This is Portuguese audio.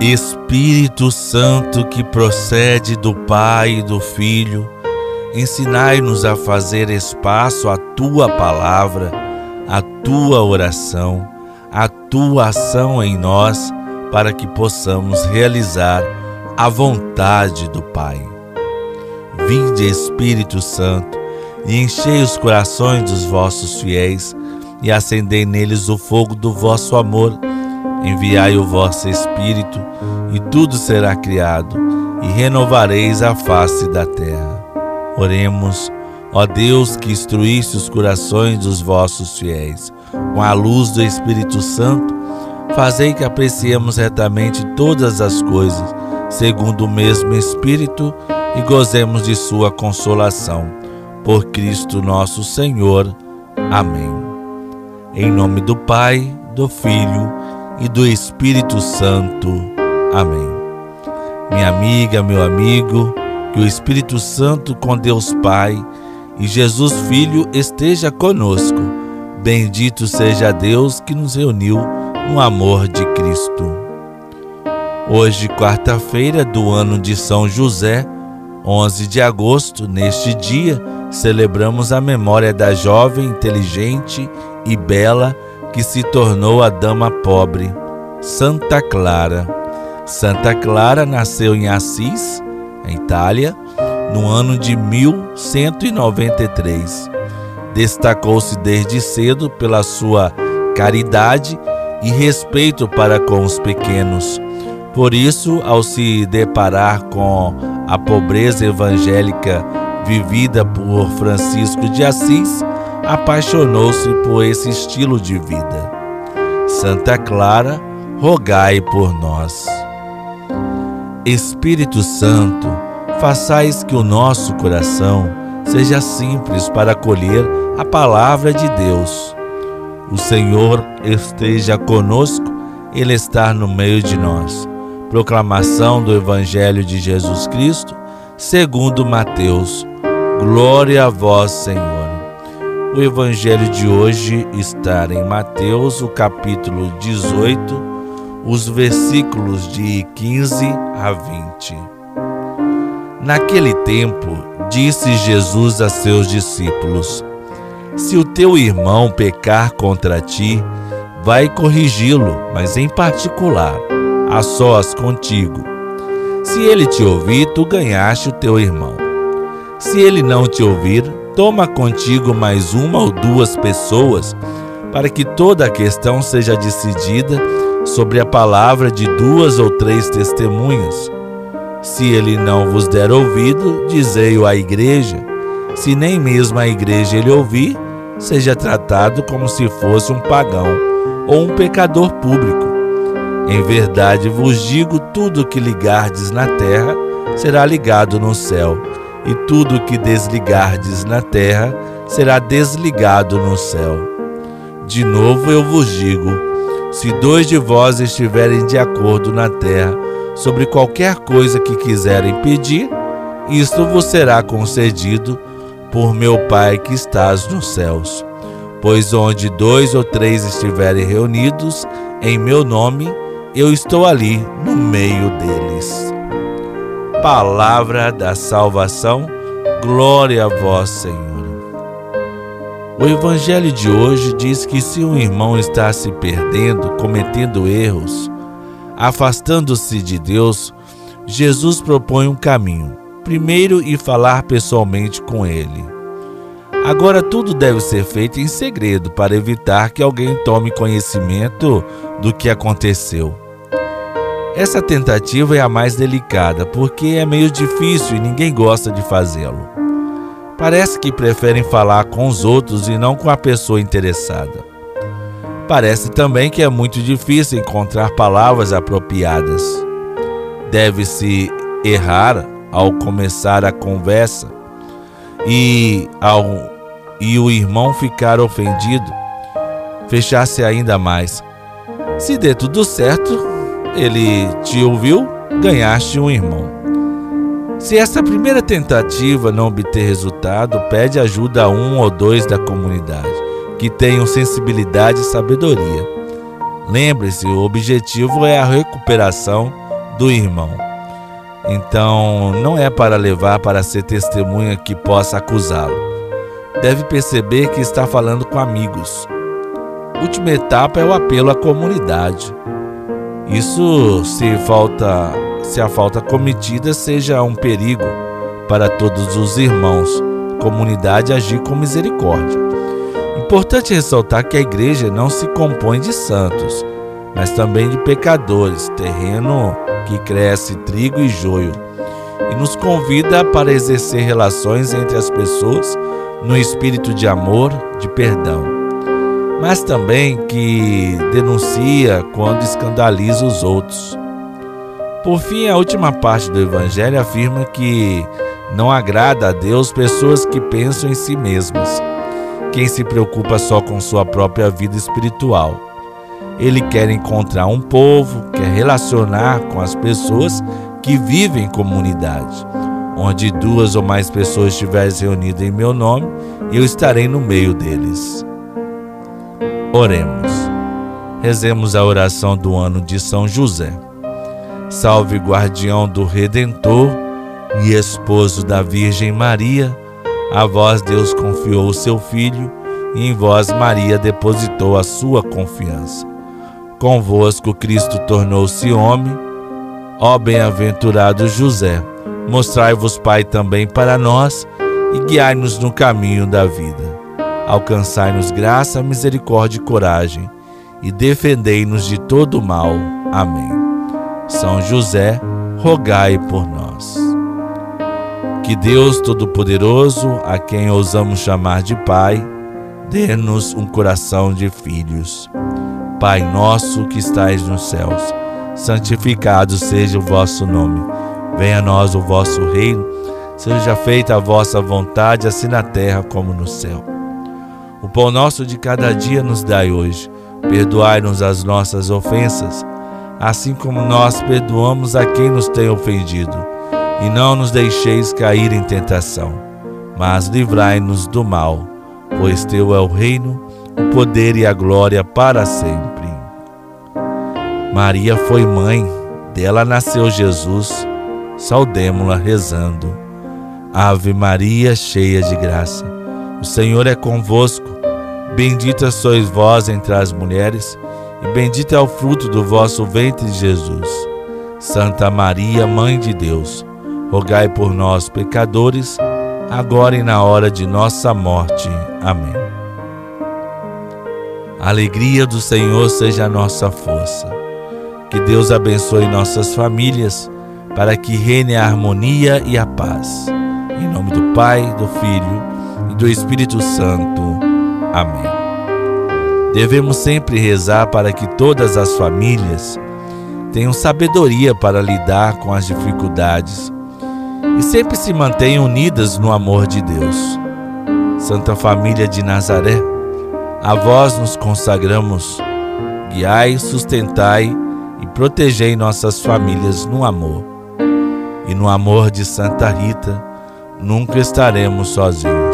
Espírito Santo que procede do Pai e do Filho, ensinai-nos a fazer espaço à tua palavra, à tua oração, à tua ação em nós, para que possamos realizar a vontade do Pai. Vinde, Espírito Santo, e enchei os corações dos vossos fiéis, e acendei neles o fogo do vosso amor Enviai o vosso Espírito, e tudo será criado, e renovareis a face da terra. Oremos, ó Deus que instruísse os corações dos vossos fiéis, com a luz do Espírito Santo, fazei que apreciemos retamente todas as coisas, segundo o mesmo Espírito, e gozemos de sua consolação. Por Cristo nosso Senhor. Amém. Em nome do Pai, do Filho e do Espírito Santo. Amém. Minha amiga, meu amigo, que o Espírito Santo com Deus Pai e Jesus Filho esteja conosco. Bendito seja Deus que nos reuniu no amor de Cristo. Hoje, quarta-feira do ano de São José, 11 de agosto, neste dia, celebramos a memória da jovem inteligente e bela que se tornou a dama pobre, Santa Clara. Santa Clara nasceu em Assis, Itália, no ano de 1193. Destacou-se desde cedo pela sua caridade e respeito para com os pequenos. Por isso, ao se deparar com a pobreza evangélica vivida por Francisco de Assis, apaixonou-se por esse estilo de vida. Santa Clara, rogai por nós. Espírito Santo, façais que o nosso coração seja simples para acolher a palavra de Deus. O Senhor esteja conosco, Ele está no meio de nós. Proclamação do Evangelho de Jesus Cristo, segundo Mateus. Glória a vós, Senhor. O evangelho de hoje está em Mateus, o capítulo 18, os versículos de 15 a 20. Naquele tempo, disse Jesus a seus discípulos: Se o teu irmão pecar contra ti, vai corrigi-lo, mas em particular, a sós contigo. Se ele te ouvir, tu ganhaste o teu irmão. Se ele não te ouvir, Toma contigo mais uma ou duas pessoas, para que toda a questão seja decidida sobre a palavra de duas ou três testemunhas. Se ele não vos der ouvido, dizei-o à igreja. Se nem mesmo a igreja ele ouvir, seja tratado como se fosse um pagão ou um pecador público. Em verdade vos digo: tudo que ligardes na terra será ligado no céu e tudo que desligardes na terra será desligado no céu. De novo eu vos digo: se dois de vós estiverem de acordo na terra sobre qualquer coisa que quiserem pedir, isto vos será concedido por meu Pai que estás nos céus. Pois onde dois ou três estiverem reunidos em meu nome, eu estou ali no meio deles palavra da salvação. Glória a vós, Senhor. O evangelho de hoje diz que se um irmão está se perdendo, cometendo erros, afastando-se de Deus, Jesus propõe um caminho. Primeiro, ir falar pessoalmente com ele. Agora, tudo deve ser feito em segredo para evitar que alguém tome conhecimento do que aconteceu. Essa tentativa é a mais delicada porque é meio difícil e ninguém gosta de fazê-lo. Parece que preferem falar com os outros e não com a pessoa interessada. Parece também que é muito difícil encontrar palavras apropriadas. Deve-se errar ao começar a conversa e ao e o irmão ficar ofendido, fechar-se ainda mais. Se der tudo certo, ele te ouviu, ganhaste um irmão. Se essa primeira tentativa não obter resultado, pede ajuda a um ou dois da comunidade que tenham sensibilidade e sabedoria. Lembre-se, o objetivo é a recuperação do irmão. Então, não é para levar para ser testemunha que possa acusá-lo. Deve perceber que está falando com amigos. Última etapa é o apelo à comunidade. Isso se falta, se a falta cometida seja um perigo para todos os irmãos, comunidade agir com misericórdia. Importante ressaltar que a igreja não se compõe de santos, mas também de pecadores, terreno que cresce trigo e joio, e nos convida para exercer relações entre as pessoas no espírito de amor, de perdão, mas também que denuncia quando escandaliza os outros. Por fim, a última parte do Evangelho afirma que não agrada a Deus pessoas que pensam em si mesmas, quem se preocupa só com sua própria vida espiritual. Ele quer encontrar um povo, quer relacionar com as pessoas que vivem em comunidade. Onde duas ou mais pessoas estiverem reunidas em meu nome, eu estarei no meio deles. Oremos. Rezemos a oração do ano de São José. Salve, guardião do Redentor e esposo da Virgem Maria, a vós Deus confiou o seu Filho e em vós Maria depositou a sua confiança. Convosco Cristo tornou-se homem. Ó bem-aventurado José, mostrai-vos Pai também para nós e guiai-nos no caminho da vida. Alcançai-nos graça, misericórdia e coragem e defendei-nos de todo mal. Amém. São José, rogai por nós. Que Deus Todo-Poderoso, a quem ousamos chamar de Pai, dê-nos um coração de filhos Pai nosso que estais nos céus, santificado seja o vosso nome. Venha a nós o vosso reino, seja feita a vossa vontade, assim na terra como no céu. O pão nosso de cada dia nos dai hoje. Perdoai-nos as nossas ofensas, assim como nós perdoamos a quem nos tem ofendido. E não nos deixeis cair em tentação, mas livrai-nos do mal, pois teu é o reino, o poder e a glória para sempre. Maria foi mãe, dela nasceu Jesus, saudemo-la rezando. Ave Maria, cheia de graça, o Senhor é convosco. Bendita sois vós entre as mulheres, e bendito é o fruto do vosso ventre, Jesus. Santa Maria, Mãe de Deus, rogai por nós, pecadores, agora e na hora de nossa morte. Amém. A alegria do Senhor seja a nossa força. Que Deus abençoe nossas famílias para que reine a harmonia e a paz. Em nome do Pai, do Filho do Espírito Santo. Amém. Devemos sempre rezar para que todas as famílias tenham sabedoria para lidar com as dificuldades e sempre se mantenham unidas no amor de Deus. Santa Família de Nazaré, a vós nos consagramos. Guiai, sustentai e protegei nossas famílias no amor. E no amor de Santa Rita, nunca estaremos sozinhos.